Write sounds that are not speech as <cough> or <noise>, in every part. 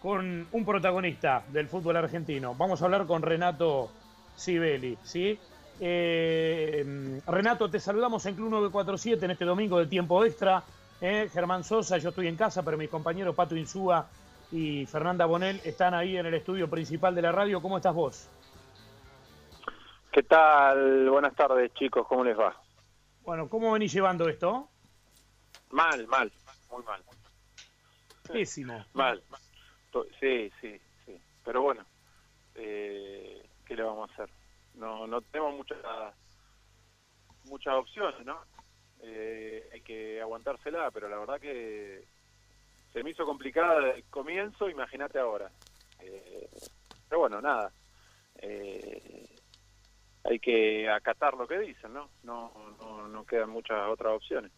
con un protagonista del fútbol argentino. Vamos a hablar con Renato Sibeli, ¿sí? Eh, Renato, te saludamos en Club 947 en este domingo de tiempo extra. Eh, Germán Sosa, yo estoy en casa, pero mis compañeros Pato Insúa y Fernanda Bonel están ahí en el estudio principal de la radio. ¿Cómo estás vos? ¿Qué tal? Buenas tardes, chicos. ¿Cómo les va? Bueno, ¿cómo venís llevando esto? Mal, mal, muy mal. Pésimo. Mal. Sí, sí, sí. Pero bueno, eh, ¿qué le vamos a hacer? No, no tenemos muchas muchas opciones, ¿no? Eh, hay que aguantársela, pero la verdad que se me hizo complicada el comienzo, imagínate ahora. Eh, pero bueno, nada. hay que acatar lo que dicen, ¿no? No, no, no quedan muchas otras opciones.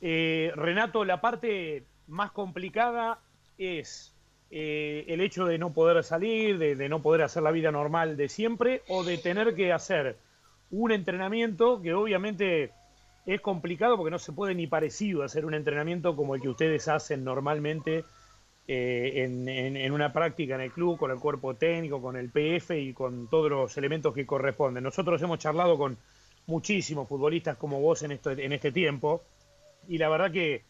Renato, la parte más complicada es eh, el hecho de no poder salir, de, no poder hacer la vida normal de siempre o de tener que hacer un entrenamiento que obviamente es complicado porque no se puede ni parecido hacer un entrenamiento como el que ustedes hacen normalmente eh, en, una práctica en el club, con el cuerpo técnico, con el PF y con todos los elementos que corresponden. Nosotros hemos charlado con muchísimos futbolistas como vos en, esto, en este tiempo y la verdad que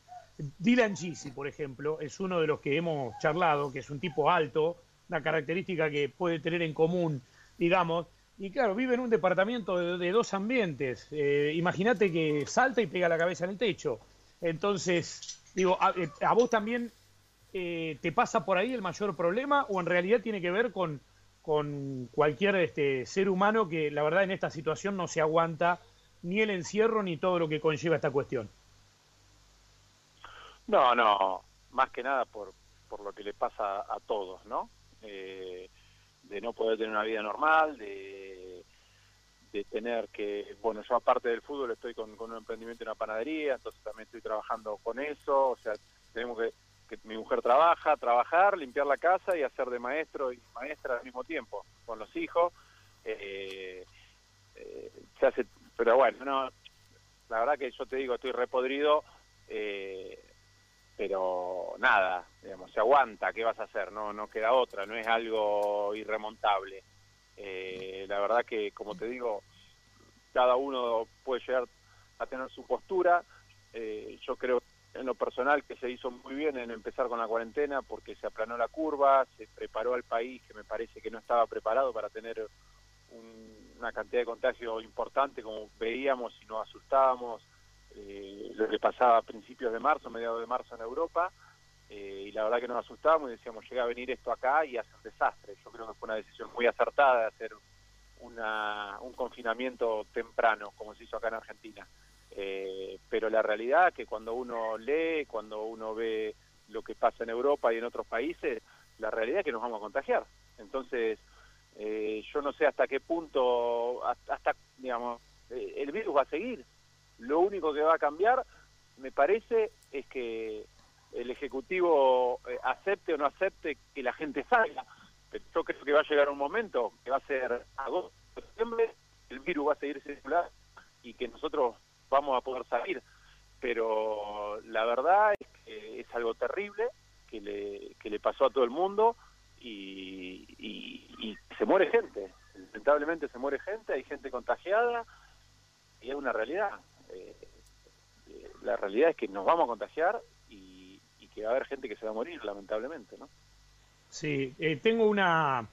Dylan Gisi, por ejemplo, es uno de los que hemos charlado, que es un tipo alto, una característica que puede tener en común, digamos, y claro, vive en un departamento de, dos ambientes. Eh, imagínate que salta y pega la cabeza en el techo. Entonces, digo, ¿a, eh, vos también eh, te pasa por ahí el mayor problema o en realidad tiene que ver con, con cualquier este, ser humano que la verdad en esta situación no se aguanta ni el encierro ni todo lo que conlleva esta cuestión? No, no, más que nada por, por lo que le pasa a todos, ¿no? Eh, de no poder tener una vida normal, de, tener que, bueno, yo aparte del fútbol estoy con, un emprendimiento en una panadería, entonces también estoy trabajando con eso, o sea, tenemos que, que mi mujer trabaja, trabajar, limpiar la casa y hacer de maestro y maestra al mismo tiempo, con los hijos. Eh, eh, se hace, pero bueno, no, la verdad que yo te digo, estoy repodrido. Eh, pero nada, digamos, se aguanta, ¿qué vas a hacer? No, no queda otra, no es algo irremontable. Eh, la verdad que, como te digo, cada uno puede llegar a tener su postura. Eh, yo creo en lo personal que se hizo muy bien en empezar con la cuarentena porque se aplanó la curva, se preparó al país que me parece que no estaba preparado para tener una cantidad de contagio importante como veíamos y nos asustábamos eh, lo que pasaba a principios de marzo, mediados de marzo en Europa, eh, y la verdad que nos asustábamos y decíamos, llega a venir esto acá y hace un desastre. Yo creo que fue una decisión muy acertada de hacer una, un confinamiento temprano, como se hizo acá en Argentina. Eh, pero la realidad es que cuando uno lee, cuando uno ve lo que pasa en Europa y en otros países, la realidad es que nos vamos a contagiar. Entonces, eh, yo no sé hasta qué punto, hasta, digamos, el virus va a seguir, lo único que va a cambiar, me parece, es que el Ejecutivo eh, acepte o no acepte que la gente salga. Pero yo creo que va a llegar un momento que va a ser agosto, septiembre, el virus va a seguir circulando y que nosotros vamos a poder salir. Pero la verdad es que es algo terrible que le, que le pasó a todo el mundo y, y se muere gente. Lamentablemente se muere gente, hay gente contagiada y es una realidad. Eh, la realidad es que nos vamos a contagiar y, que va a haber gente que se va a morir, lamentablemente, ¿no? Sí, eh, tengo una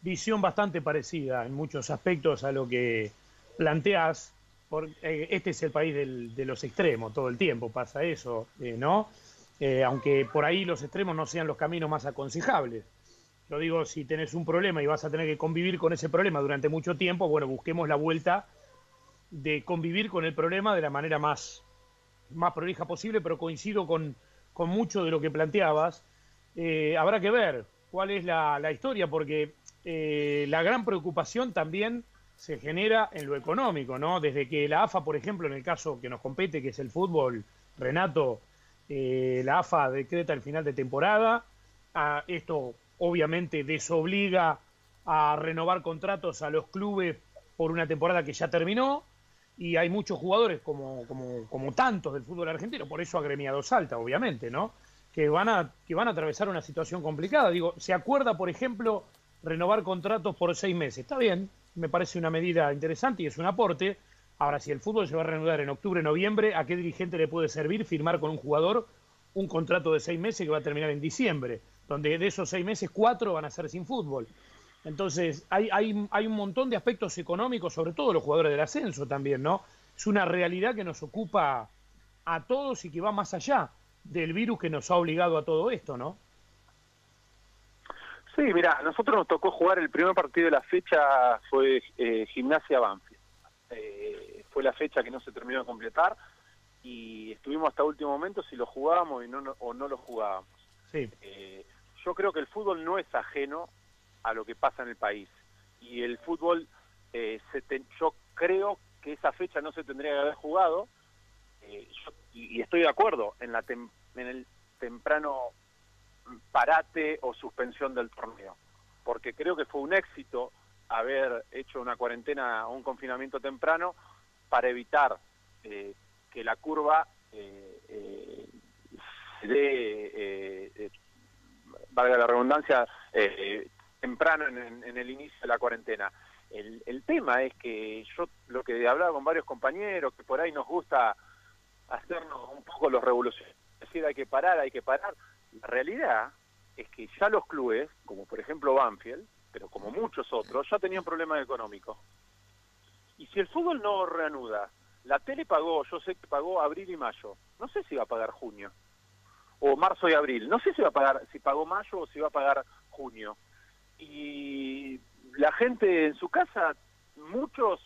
visión bastante parecida en muchos aspectos a lo que planteas. Por, eh, este es el país de los extremos, todo el tiempo pasa eso, ¿no? aunque por ahí los extremos no sean los caminos más aconsejables. Lo digo, si tenés un problema y vas a tener que convivir con ese problema durante mucho tiempo, bueno, busquemos la vuelta de convivir con el problema de la manera más, más prolija posible, pero coincido con, con mucho de lo que planteabas. Eh, habrá que ver cuál es la, la historia, porque eh, la gran preocupación también se genera en lo económico, ¿no? Desde que la AFA, por ejemplo, en el caso que nos compete, que es el fútbol, Renato, eh, la AFA decreta el final de temporada, a esto obviamente desobliga a renovar contratos a los clubes por una temporada que ya terminó, y hay muchos jugadores como, como, como tantos del fútbol argentino, por eso ha gremiado Salta, obviamente, ¿no? que van a, que van a atravesar una situación complicada. Digo, ¿se acuerda, por ejemplo, renovar contratos por seis meses? Está bien, me parece una medida interesante y es un aporte. Ahora, si el fútbol se va a reanudar en octubre, noviembre, ¿a qué dirigente le puede servir firmar con un jugador un contrato de seis meses que va a terminar en diciembre? Donde de esos seis meses, cuatro van a ser sin fútbol. Entonces, hay, hay, hay un montón de aspectos económicos, sobre todo los jugadores del ascenso también, ¿no? Es una realidad que nos ocupa a todos y que va más allá del virus que nos ha obligado a todo esto, ¿no? Sí, mira, a nosotros nos tocó jugar el primer partido de la fecha, fue eh, Gimnasia Banfield. Eh, fue la fecha que no se terminó de completar y estuvimos hasta último momento si lo jugábamos y no, o no lo jugábamos. Sí. Eh, yo creo que el fútbol no es ajeno a lo que pasa en el país. Y el fútbol, se yo creo que esa fecha no se tendría que haber jugado y, estoy de acuerdo en, la en el temprano parate o suspensión del torneo, porque creo que fue un éxito haber hecho una cuarentena o un confinamiento temprano para evitar eh, que la curva eh, eh, se dé, valga la redundancia, temprano en, el inicio de la cuarentena. El, el tema es que yo lo que hablaba con varios compañeros, que por ahí nos gusta hacernos un poco los revolucionarios, decir hay que parar, hay que parar. La realidad es que ya los clubes, como por ejemplo Banfield, pero como muchos otros, ya tenían problemas económicos. Y si el fútbol no reanuda, la tele pagó, yo sé que pagó abril y mayo, no sé si va a pagar junio, o marzo y abril, no sé si va a pagar, si pagó mayo o si va a pagar junio. Y la gente en su casa, muchos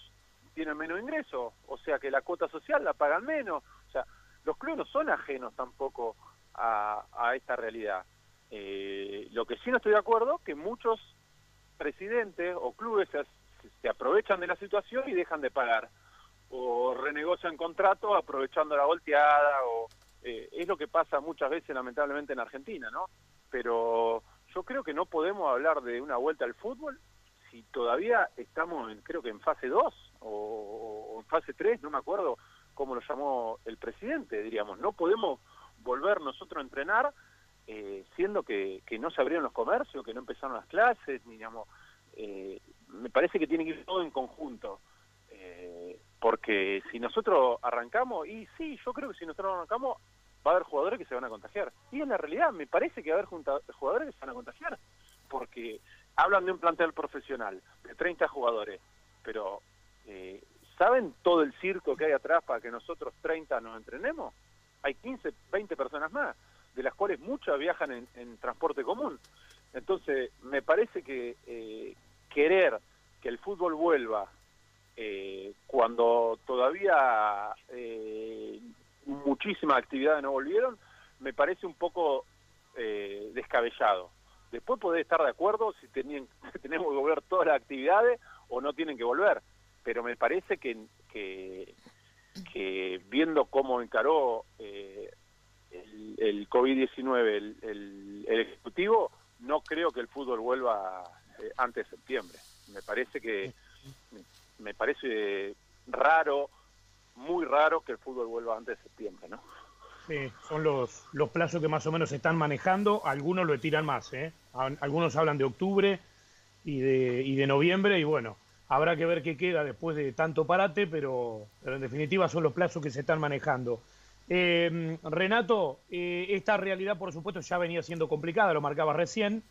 tienen menos ingresos, o sea que la cuota social la pagan menos, o sea, los clubes no son ajenos tampoco a, esta realidad. Eh, lo que sí no estoy de acuerdo que muchos presidentes o clubes se, aprovechan de la situación y dejan de pagar o renegocian contratos aprovechando la volteada o eh, es lo que pasa muchas veces lamentablemente en Argentina, ¿no? Pero yo creo que no podemos hablar de una vuelta al fútbol si todavía estamos en, creo que en fase 2 o, en fase 3, no me acuerdo, como lo llamó el presidente, diríamos. No podemos volver nosotros a entrenar eh, siendo que, que, no se abrieron los comercios, que no empezaron las clases, digamos. Eh, me parece que tiene que ir todo en conjunto. Eh, porque si nosotros arrancamos, y sí, yo creo que si nosotros arrancamos, va a haber jugadores que se van a contagiar. Y en la realidad me parece que va a haber jugadores que se van a contagiar. Porque hablan de un plantel profesional de 30 jugadores, pero eh, ¿Saben todo el circo que hay atrás para que nosotros 30 nos entrenemos? Hay 15, 20 personas más, de las cuales muchas viajan en, transporte común. Entonces, me parece que eh, querer que el fútbol vuelva eh, cuando todavía eh, muchísimas actividades no volvieron, me parece un poco eh, descabellado. Después podés estar de acuerdo si tenían, <laughs> tenemos que volver todas las actividades o no tienen que volver pero me parece que, que, viendo cómo encaró eh, el, COVID-19 el, Ejecutivo, no creo que el fútbol vuelva eh, antes de septiembre. Me parece que me parece raro, muy raro que el fútbol vuelva antes de septiembre, ¿no? Sí, son los, los plazos que más o menos se están manejando. Algunos lo tiran más, ¿eh? Algunos hablan de octubre y de, y de noviembre y bueno, Habrá que ver qué queda después de tanto parate, pero, en definitiva son los plazos que se están manejando. Eh, Renato, eh, esta realidad por supuesto ya venía siendo complicada, lo marcaba recién,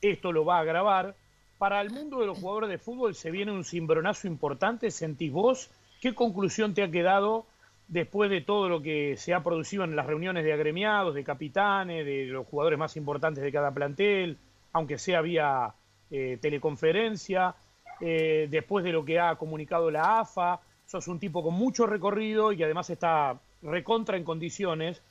esto lo va a agravar. Para el mundo de los jugadores de fútbol se viene un cimbronazo importante, ¿sentís vos? ¿Qué conclusión te ha quedado después de todo lo que se ha producido en las reuniones de agremiados, de capitanes, de los jugadores más importantes de cada plantel, aunque sea vía eh, teleconferencia? Eh, después de lo que ha comunicado la AFA. Sos un tipo con mucho recorrido y además está recontra en condiciones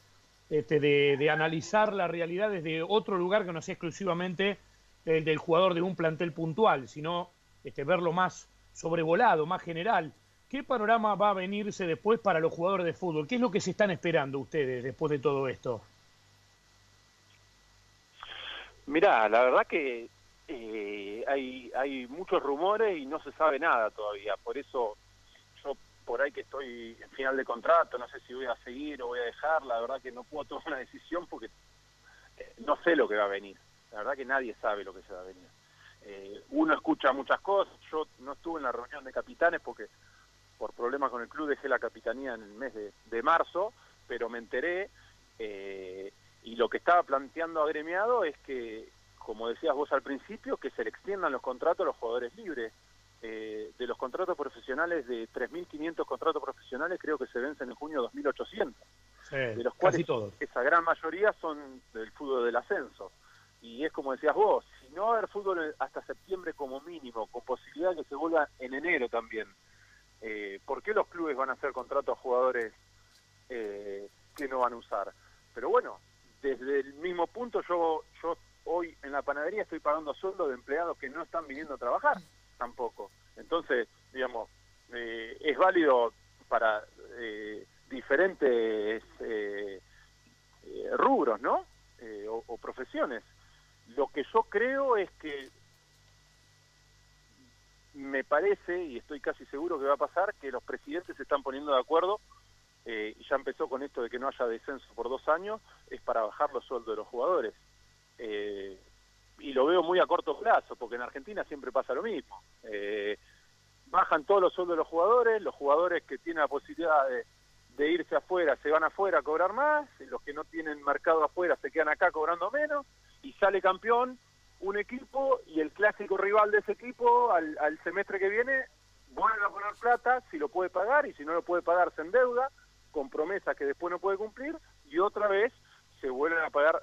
este, de, analizar la realidad desde otro lugar que no sea exclusivamente el del jugador de un plantel puntual, sino este, verlo más sobrevolado, más general. ¿Qué panorama va a venirse después para los jugadores de fútbol? ¿Qué es lo que se están esperando ustedes después de todo esto? Mirá, la verdad que eh, hay, muchos rumores y no se sabe nada todavía. Por eso yo por ahí que estoy en final de contrato, no sé si voy a seguir o voy a dejar, la verdad que no puedo <laughs> tomar una decisión porque no sé lo que va a venir. La verdad que nadie sabe lo que se va a venir. Eh, uno escucha muchas cosas. Yo no estuve en la reunión de capitanes porque por problemas con el club dejé la capitanía en el mes de, marzo, pero me enteré eh, y lo que estaba planteando agremiado es que, como decías vos al principio, que se le extiendan los contratos a los jugadores libres. Eh, de los contratos profesionales, de 3.500 contratos profesionales, creo que se vencen en junio 2.800. de los cuales esa gran mayoría son del fútbol del ascenso. Y es como decías vos, si no va a haber fútbol hasta septiembre como mínimo, con posibilidad de que se vuelva en enero también, eh, ¿por qué los clubes van a hacer contratos a jugadores eh, que no van a usar? Pero bueno, desde el mismo punto yo, yo hoy en la panadería estoy pagando sueldo de empleados que no están viniendo a trabajar tampoco. Entonces, digamos, eh, es válido para eh, diferentes rubros, ¿no? o profesiones. Lo que yo creo es que me parece, y estoy casi seguro que va a pasar, que los presidentes se están poniendo de acuerdo, eh, y ya empezó con esto de que no haya descenso por dos años, es para bajar los sueldos de los jugadores. Eh, y lo veo muy a corto plazo, porque en Argentina siempre pasa lo mismo. Eh, bajan todos los sueldos de los jugadores, los jugadores que tienen la posibilidad de, irse afuera se van afuera a cobrar más, los que no tienen mercado afuera se quedan acá cobrando menos, y sale campeón un equipo y el clásico rival de ese equipo al, semestre que viene vuelve a poner plata si lo puede pagar y si no lo puede pagar se endeuda con promesas que después no puede cumplir y otra vez se vuelven a pagar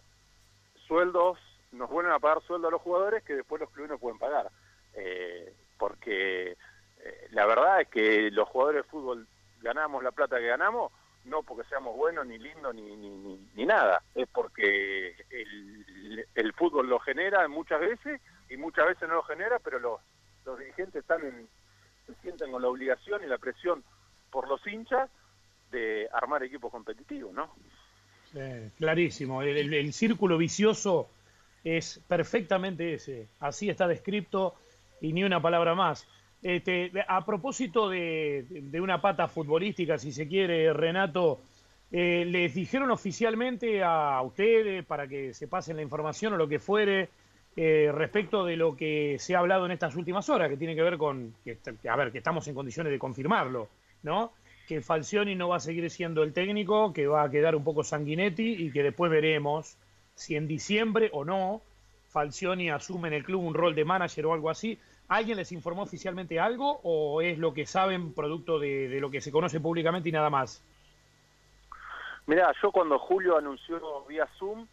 sueldos, nos vuelven a pagar sueldos a los jugadores que después los clubes no pueden pagar. Eh, porque eh, la verdad es que los jugadores de fútbol ganamos la plata que ganamos no porque seamos buenos, ni lindos, ni, ni, ni, nada, es porque el, el, fútbol lo genera muchas veces y muchas veces no lo genera, pero los, los dirigentes están en, se sienten con la obligación y la presión por los hinchas de armar equipos competitivos, ¿no? clarísimo, el, el, círculo vicioso es perfectamente ese, así está descrito y ni una palabra más. Este, a propósito de, una pata futbolística, si se quiere, Renato, eh, ¿les dijeron oficialmente a ustedes para que se pasen la información o lo que fuere eh, respecto de lo que se ha hablado en estas últimas horas, que tiene que ver con, que, a ver, que estamos en condiciones de confirmarlo, ¿no? Que Falcioni no va a seguir siendo el técnico, que va a quedar un poco Sanguinetti y que después veremos si en diciembre o no Falcioni asume en el club un rol de manager o algo así. ¿Alguien les informó oficialmente algo o es lo que saben producto de, lo que se conoce públicamente y nada más? Mira, yo cuando Julio anunció vía Zoom,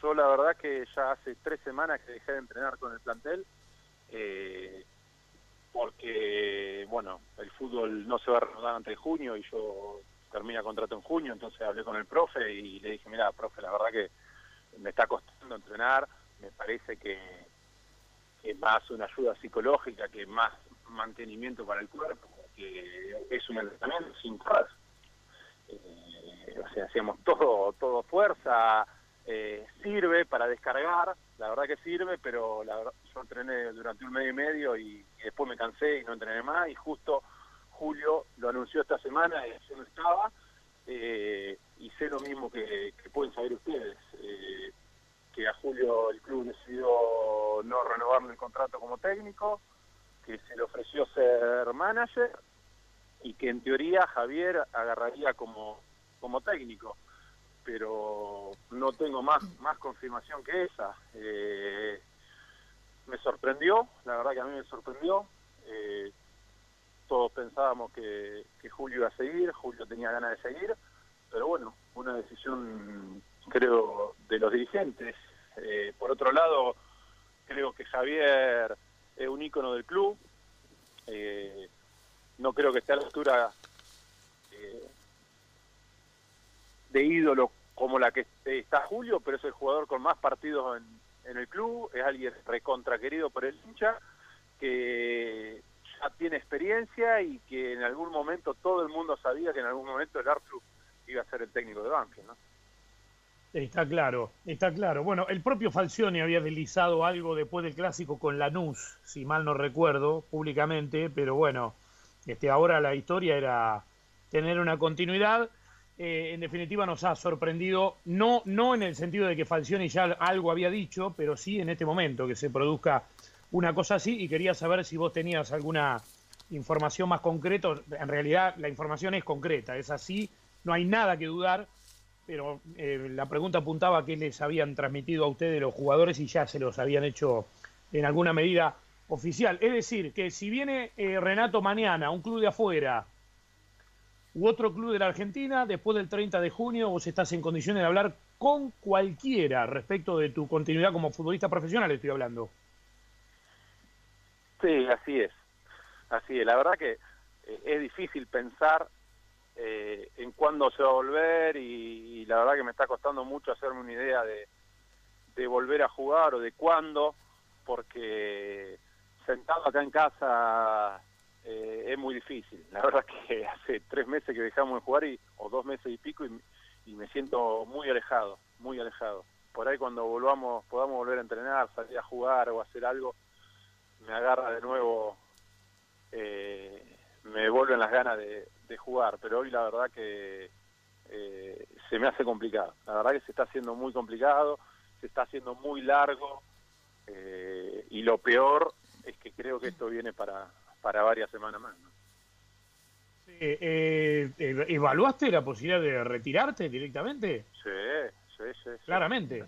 yo la verdad que ya hace tres semanas que dejé de entrenar con el plantel, eh, porque, bueno, el fútbol no se va a renovar antes de junio y yo termina contrato en junio, entonces hablé con el profe y le dije, mira, profe, la verdad que me está costando entrenar, me parece que que más una ayuda psicológica, que más mantenimiento para el cuerpo, que es un entrenamiento sin paz. Eh, o sea, hacíamos todo, todo fuerza, eh, sirve para descargar, la verdad que sirve, pero la yo entrené durante un medio y medio y, después me cansé y no entrené más y justo Julio lo anunció esta semana y yo no estaba eh, y sé lo mismo que, que pueden saber ustedes. Eh, que a Julio el club decidió no renovarle el contrato como técnico, que se le ofreció ser manager y que en teoría Javier agarraría como, como técnico, pero no tengo más, más confirmación que esa. Eh, me sorprendió, la verdad que a mí me sorprendió. Eh, todos pensábamos que, que Julio iba a seguir, Julio tenía ganas de seguir, pero bueno, una decisión creo, de los dirigentes. Eh, por otro lado, creo que Javier es un ícono del club. Eh, no creo que esté a la altura eh, de ídolo como la que está Julio, pero es el jugador con más partidos en, el club, es alguien recontra querido por el hincha, que ya tiene experiencia y que en algún momento todo el mundo sabía que en algún momento el Arthur iba a ser el técnico de Banfield, ¿no? Está claro, está claro. Bueno, el propio Falcioni había deslizado algo después del clásico con Lanús, si mal no recuerdo, públicamente, pero bueno, este, ahora la historia era tener una continuidad. eh, en definitiva nos ha sorprendido, no, no en el sentido de que Falcioni ya algo había dicho, pero sí en este momento que se produzca una cosa así y quería saber si vos tenías alguna información más concreta. En realidad la información es concreta, es así, no hay nada que dudar, pero eh, la pregunta apuntaba a qué les habían transmitido a ustedes los jugadores y ya se los habían hecho en alguna medida oficial. Es decir, que si viene eh, Renato mañana, un club de afuera, u otro club de la Argentina, después del 30 de junio vos estás en condiciones de hablar con cualquiera respecto de tu continuidad como futbolista profesional, estoy hablando. Sí, así es. Así es. La verdad que eh, es difícil pensar eh, en cuándo se va a volver y, la verdad que me está costando mucho hacerme una idea de, de volver a jugar o de cuándo, porque sentado acá en casa eh, es muy difícil. La verdad que <laughs> hace tres meses que dejamos de jugar y, o dos meses y pico y, me siento muy alejado, muy alejado. Por ahí cuando volvamos, podamos volver a entrenar, salir a jugar o hacer algo, me agarra de nuevo, eh, me vuelven las ganas de, jugar. Pero hoy la verdad que eh, se me hace complicado. La verdad que se está haciendo muy complicado, se está haciendo muy largo y lo peor es que creo que esto viene para, para varias semanas más. Eh, eh, ¿Evaluaste la posibilidad de retirarte directamente? Sí, sí, sí. Claramente.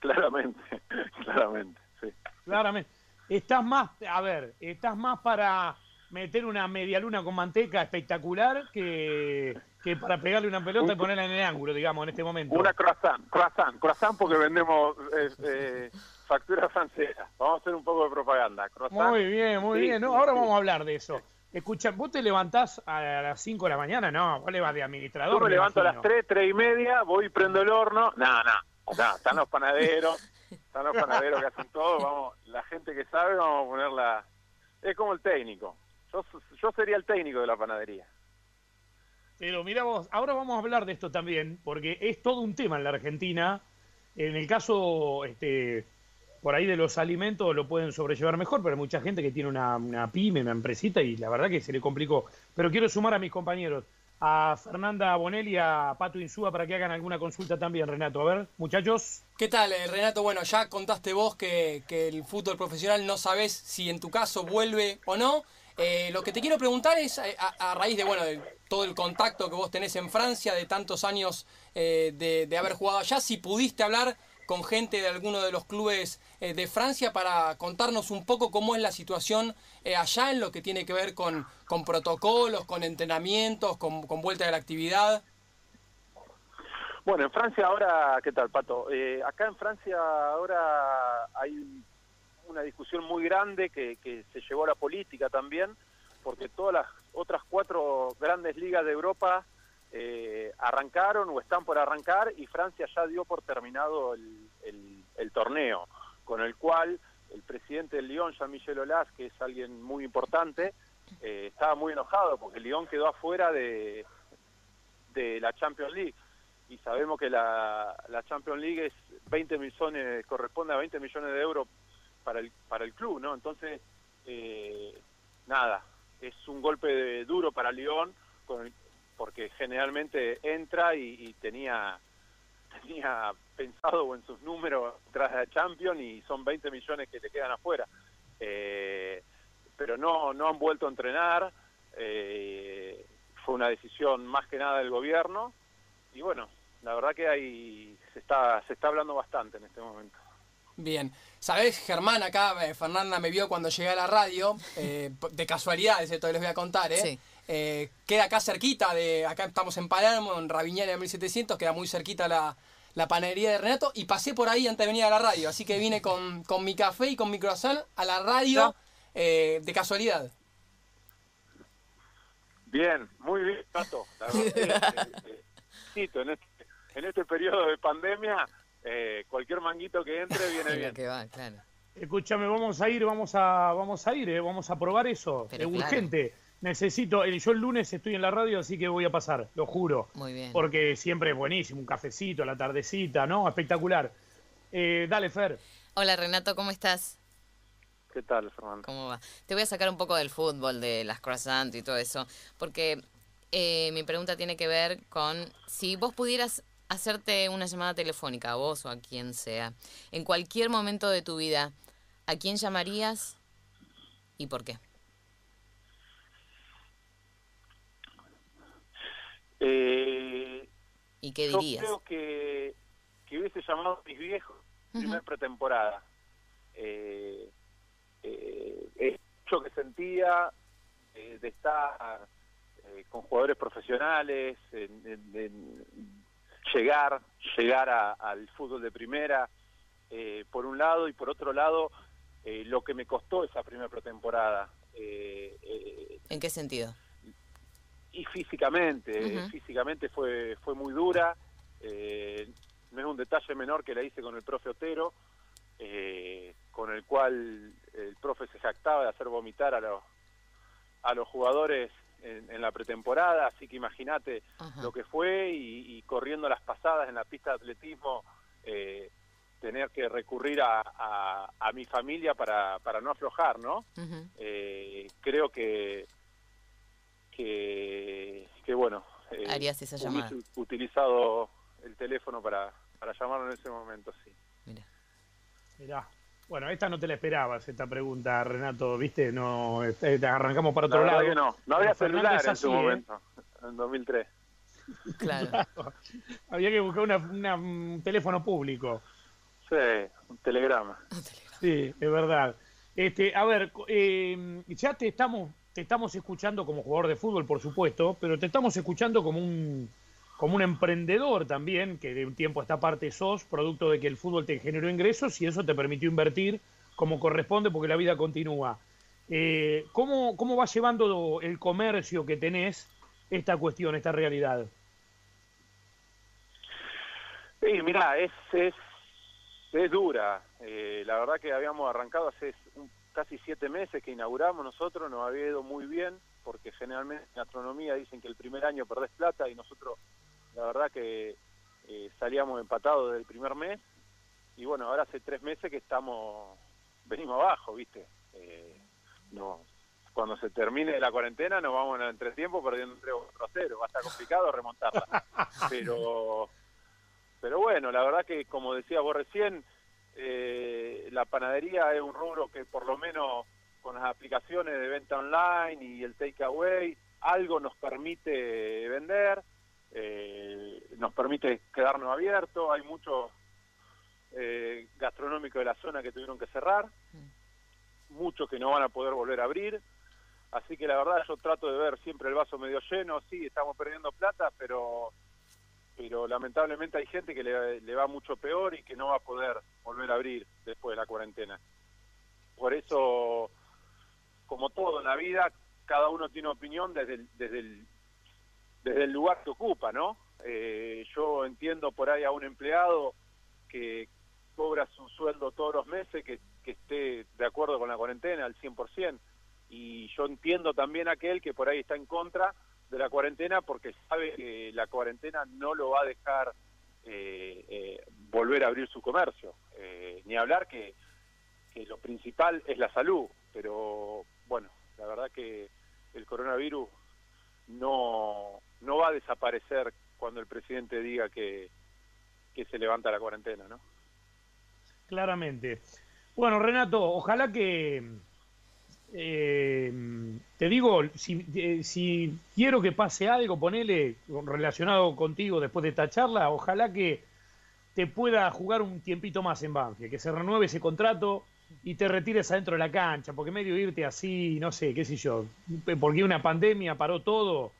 Claramente, <laughs> claramente, sí. Claramente. Estás más, a ver, estás más para meter una media luna con manteca espectacular que, que para pegarle una pelota y ponerla en el ángulo, digamos, en este momento. Una croissant, croissant, croissant porque vendemos eh, eh factura francesa. Vamos a hacer un poco de propaganda. Muy bien, muy bien. Ahora vamos a hablar de eso. Escucha, ¿vos te levantás a las 5 de la mañana? No, vos le vas de administrador. Yo me, levanto a las 3, 3 y media, voy y prendo el horno. No, no, están los panaderos, están los panaderos que hacen todo. Vamos, la gente que sabe, vamos a ponerla. Es como el técnico. Yo, yo sería el técnico de la panadería. Pero mira vos, ahora vamos a hablar de esto también, porque es todo un tema en la Argentina. En el caso este, por ahí de los alimentos lo pueden sobrellevar mejor, pero hay mucha gente que tiene una, pyme, una empresita y la verdad que se le complicó. Pero quiero sumar a mis compañeros, a Fernanda Bonelli y a Pato Insúa para que hagan alguna consulta también, Renato. A ver, muchachos. ¿Qué tal, eh, Renato? Bueno, ya contaste vos que, el fútbol profesional no sabes si en tu caso vuelve o no. Eh, lo que te quiero preguntar es, eh, a, raíz de bueno de todo el contacto que vos tenés en Francia, de tantos años de, de haber jugado allá, si pudiste hablar con gente de alguno de los clubes eh, de Francia para contarnos un poco cómo es la situación eh, allá en lo que tiene que ver con, con protocolos, con entrenamientos, con, vuelta de la actividad. Bueno, en Francia ahora, ¿qué tal, Pato? Eh, acá en Francia ahora hay una discusión muy grande que, que se llevó a la política también, porque todas las otras cuatro grandes ligas de Europa eh, arrancaron o están por arrancar y Francia ya dio por terminado el, el, torneo, con el cual el presidente del Lyon, Jean-Michel Aulas, que es alguien muy importante, eh, estaba muy enojado porque el Lyon quedó afuera de, de la Champions League. Y sabemos que la, la Champions League es 20 millones, corresponde a 20 millones de euros para el, para el club, ¿no? Entonces, eh, nada, es un golpe duro para Lyon, con el, porque generalmente entra y, tenía <laughs> tenía pensado en sus números tras la Champions y son 20 millones que te quedan afuera. Eh, pero no, no han vuelto a entrenar, eh, fue una decisión más que nada del gobierno y bueno, la verdad que ahí se está, se está hablando bastante en este momento. Bien, sabes Germán, acá eh, Fernanda me vio cuando llegué a la radio, de casualidad, esto les voy a contar, ¿eh? Sí. Eh, queda acá cerquita de. Acá estamos en Palermo, en Raviñera 1700, queda muy cerquita la, la panadería de Renato. Y pasé por ahí antes de venir a la radio. Así que vine con, con mi café y con mi croissant a la radio eh, de casualidad. Bien, muy bien, Tato. Eh, <laughs> en, este, en este periodo de pandemia, cualquier manguito que entre <laughs> viene bien. Que va, claro. Escúchame, vamos a ir, vamos a, vamos a ir, vamos a probar eso. es urgente necesito, yo el lunes estoy en la radio, así que voy a pasar, lo juro. Muy bien. Porque siempre es buenísimo, un cafecito, la tardecita, ¿no? Espectacular. Eh, dale, Fer. Hola, Renato, ¿cómo estás? ¿Qué tal, Fernando? ¿Cómo va? Te voy a sacar un poco del fútbol, de las croissants y todo eso, porque Eh, mi pregunta tiene que ver con si vos pudieras hacerte una llamada telefónica, a vos o a quien sea, en cualquier momento de tu vida, ¿a quién llamarías y por qué? Eh, ¿Y qué yo dirías? creo que, que hubiese llamado a mis viejos primer pretemporada. Eh, eh, el hecho que sentía eh, de estar eh, con jugadores profesionales, en- en- en llegar, llegar a- al fútbol de primera, eh, por un lado, y por otro lado, eh, lo que me costó esa primera pretemporada. Eh, eh, ¿En qué sentido? y físicamente, Ujú. físicamente fue, fue muy dura. eh, no es un detalle menor que la hice con el profe Otero, eh, con el cual el profe se jactaba de hacer vomitar a los, a los jugadores en, en la pretemporada, así que imagínate lo que fue y, y corriendo las pasadas en la pista de atletismo, eh, tener que recurrir a, a- a mi familia para, para no aflojar, ¿no? Eh, creo que que, que bueno eh, Harías esa llamada. hubiese utilizado el teléfono para, para llamarlo en ese momento sí Mira. Mirá. Bueno, esta no te la esperabas, esta pregunta, Renato, ¿viste? No, este, arrancamos para otro lado. que no no había celular en su ¿eh? momento en 2003 Claro. Había que buscar una- una- un teléfono público. sí un telegrama Sí, es verdad. Este, a ver, eh, ya te estamos, te estamos escuchando como jugador de fútbol, por supuesto, pero te estamos escuchando como un, como un emprendedor también, que de un tiempo a esta parte sos, producto de que el fútbol te generó ingresos y eso te permitió invertir como corresponde porque la vida continúa. Eh, ¿cómo, ¿Cómo vas llevando el comercio que tenés esta cuestión, esta realidad? Sí, mira, es, es, es dura. Eh, la verdad que habíamos arrancado hace un- casi siete meses que inauguramos nosotros, nos había ido muy bien, porque generalmente en gastronomía dicen que el primer año perdés plata y nosotros, la verdad que eh, salíamos empatados del primer mes. Y bueno, ahora hace tres meses que estamos, venimos abajo, ¿viste? Eh, no, cuando se termine la cuarentena nos vamos en el entretiempo perdiendo 3 o 4 a 0. Va a estar complicado remontarla. <laughs> Pero pero bueno, la verdad que como decía vos recién, eh, la panadería es un rubro que por lo menos con las aplicaciones de venta online y el takeaway, algo nos permite vender, eh, nos permite quedarnos abiertos, hay muchos eh, gastronómicos de la zona que tuvieron que cerrar, muchos que no van a poder volver a abrir, así que la verdad yo trato de ver siempre el vaso medio lleno, sí, estamos perdiendo plata, pero pero lamentablemente hay gente que le, le va mucho peor y que no va a poder volver a abrir después de la cuarentena. Por eso, como todo en la vida, cada uno tiene opinión desde el, desde el, desde el lugar que ocupa, ¿no? Eh, yo entiendo por ahí a un empleado que cobra su sueldo todos los meses, que, esté de acuerdo con la cuarentena al 100%, y yo entiendo también a aquel que por ahí está en contra de la cuarentena porque sabe que la cuarentena no lo va a dejar eh, eh, volver a abrir su comercio. Eh, ni hablar que, que lo principal es la salud, pero bueno, la verdad que el coronavirus no, no va a desaparecer cuando el presidente diga que, que se levanta la cuarentena, ¿no? Claramente. Bueno, Renato, ojalá que, eh, te digo, si, eh, si quiero que pase algo, ponele relacionado contigo después de esta charla, ojalá que te pueda jugar un tiempito más en Banfield, que se renueve ese contrato y te retires adentro de la cancha, porque medio irte así, no sé, qué sé yo, porque una pandemia paró todo,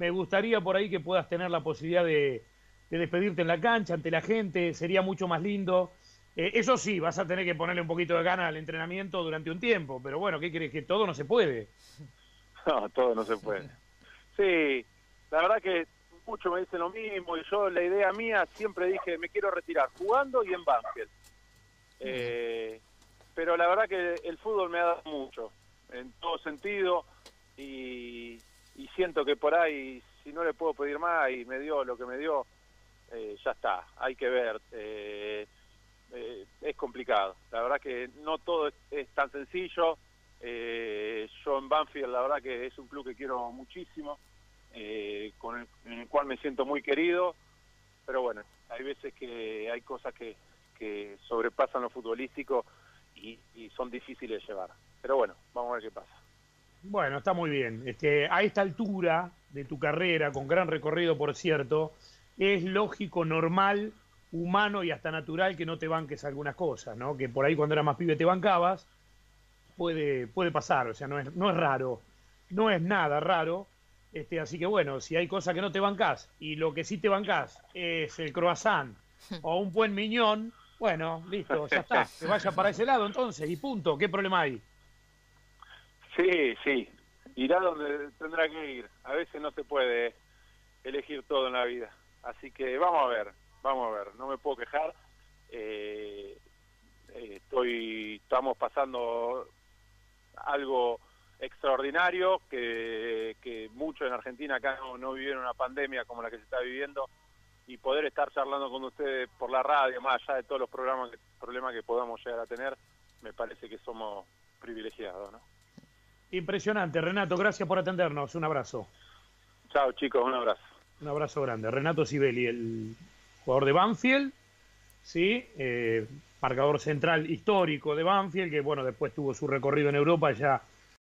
me gustaría por ahí que puedas tener la posibilidad de, de despedirte en la cancha ante la gente, sería mucho más lindo. Eh, eso sí, vas a tener que ponerle un poquito de gana al entrenamiento durante un tiempo, pero bueno, ¿qué crees? Que todo no se puede. <laughs> No, todo no se puede. Sí, la verdad que muchos me dicen lo mismo y yo la idea mía siempre dije me quiero retirar jugando y en Banfield. Eh, pero la verdad que el fútbol me ha dado mucho, en todo sentido, y, y siento que por ahí, si no le puedo pedir más y me dio lo que me dio, eh, ya está, hay que ver. Eh, eh, es complicado, la verdad que no todo es, tan sencillo. Yo en Banfield la verdad que es un club que quiero muchísimo, con el, en el cual me siento muy querido, pero bueno, hay veces que hay cosas que, que sobrepasan lo futbolístico y son difíciles de llevar. Pero bueno, vamos a ver qué pasa. Bueno, está muy bien. Este, a esta altura de tu carrera, con gran recorrido, por cierto, es lógico, normal, humano y hasta natural que no te banques algunas cosas, ¿no? Que por ahí cuando eras más pibe te bancabas, puede, puede pasar, o sea, no es, no es raro, no es nada raro. Este, así que bueno, si hay cosas que no te bancás y lo que sí te bancás es el croissant <laughs> o un buen miñón, bueno, listo, ya está, que vaya para ese lado entonces y punto, ¿qué problema hay? Sí, sí, irá donde tendrá que ir. A veces no se puede elegir todo en la vida. Así que vamos a ver, vamos a ver, no me puedo quejar. Eh, eh, estoy, estamos pasando algo extraordinario que, que muchos en Argentina acá no, no vivieron una pandemia como la que se está viviendo y poder estar charlando con ustedes por la radio, más allá de todos los programas, problemas que podamos llegar a tener, me parece que somos privilegiados, ¿no? Impresionante, Renato, gracias por atendernos, un abrazo. Chao chicos, un abrazo. Un abrazo grande. Renato Sibeli, el jugador de Banfield, ¿sí? Eh, marcador central histórico de Banfield, que bueno, después tuvo su recorrido en Europa, ya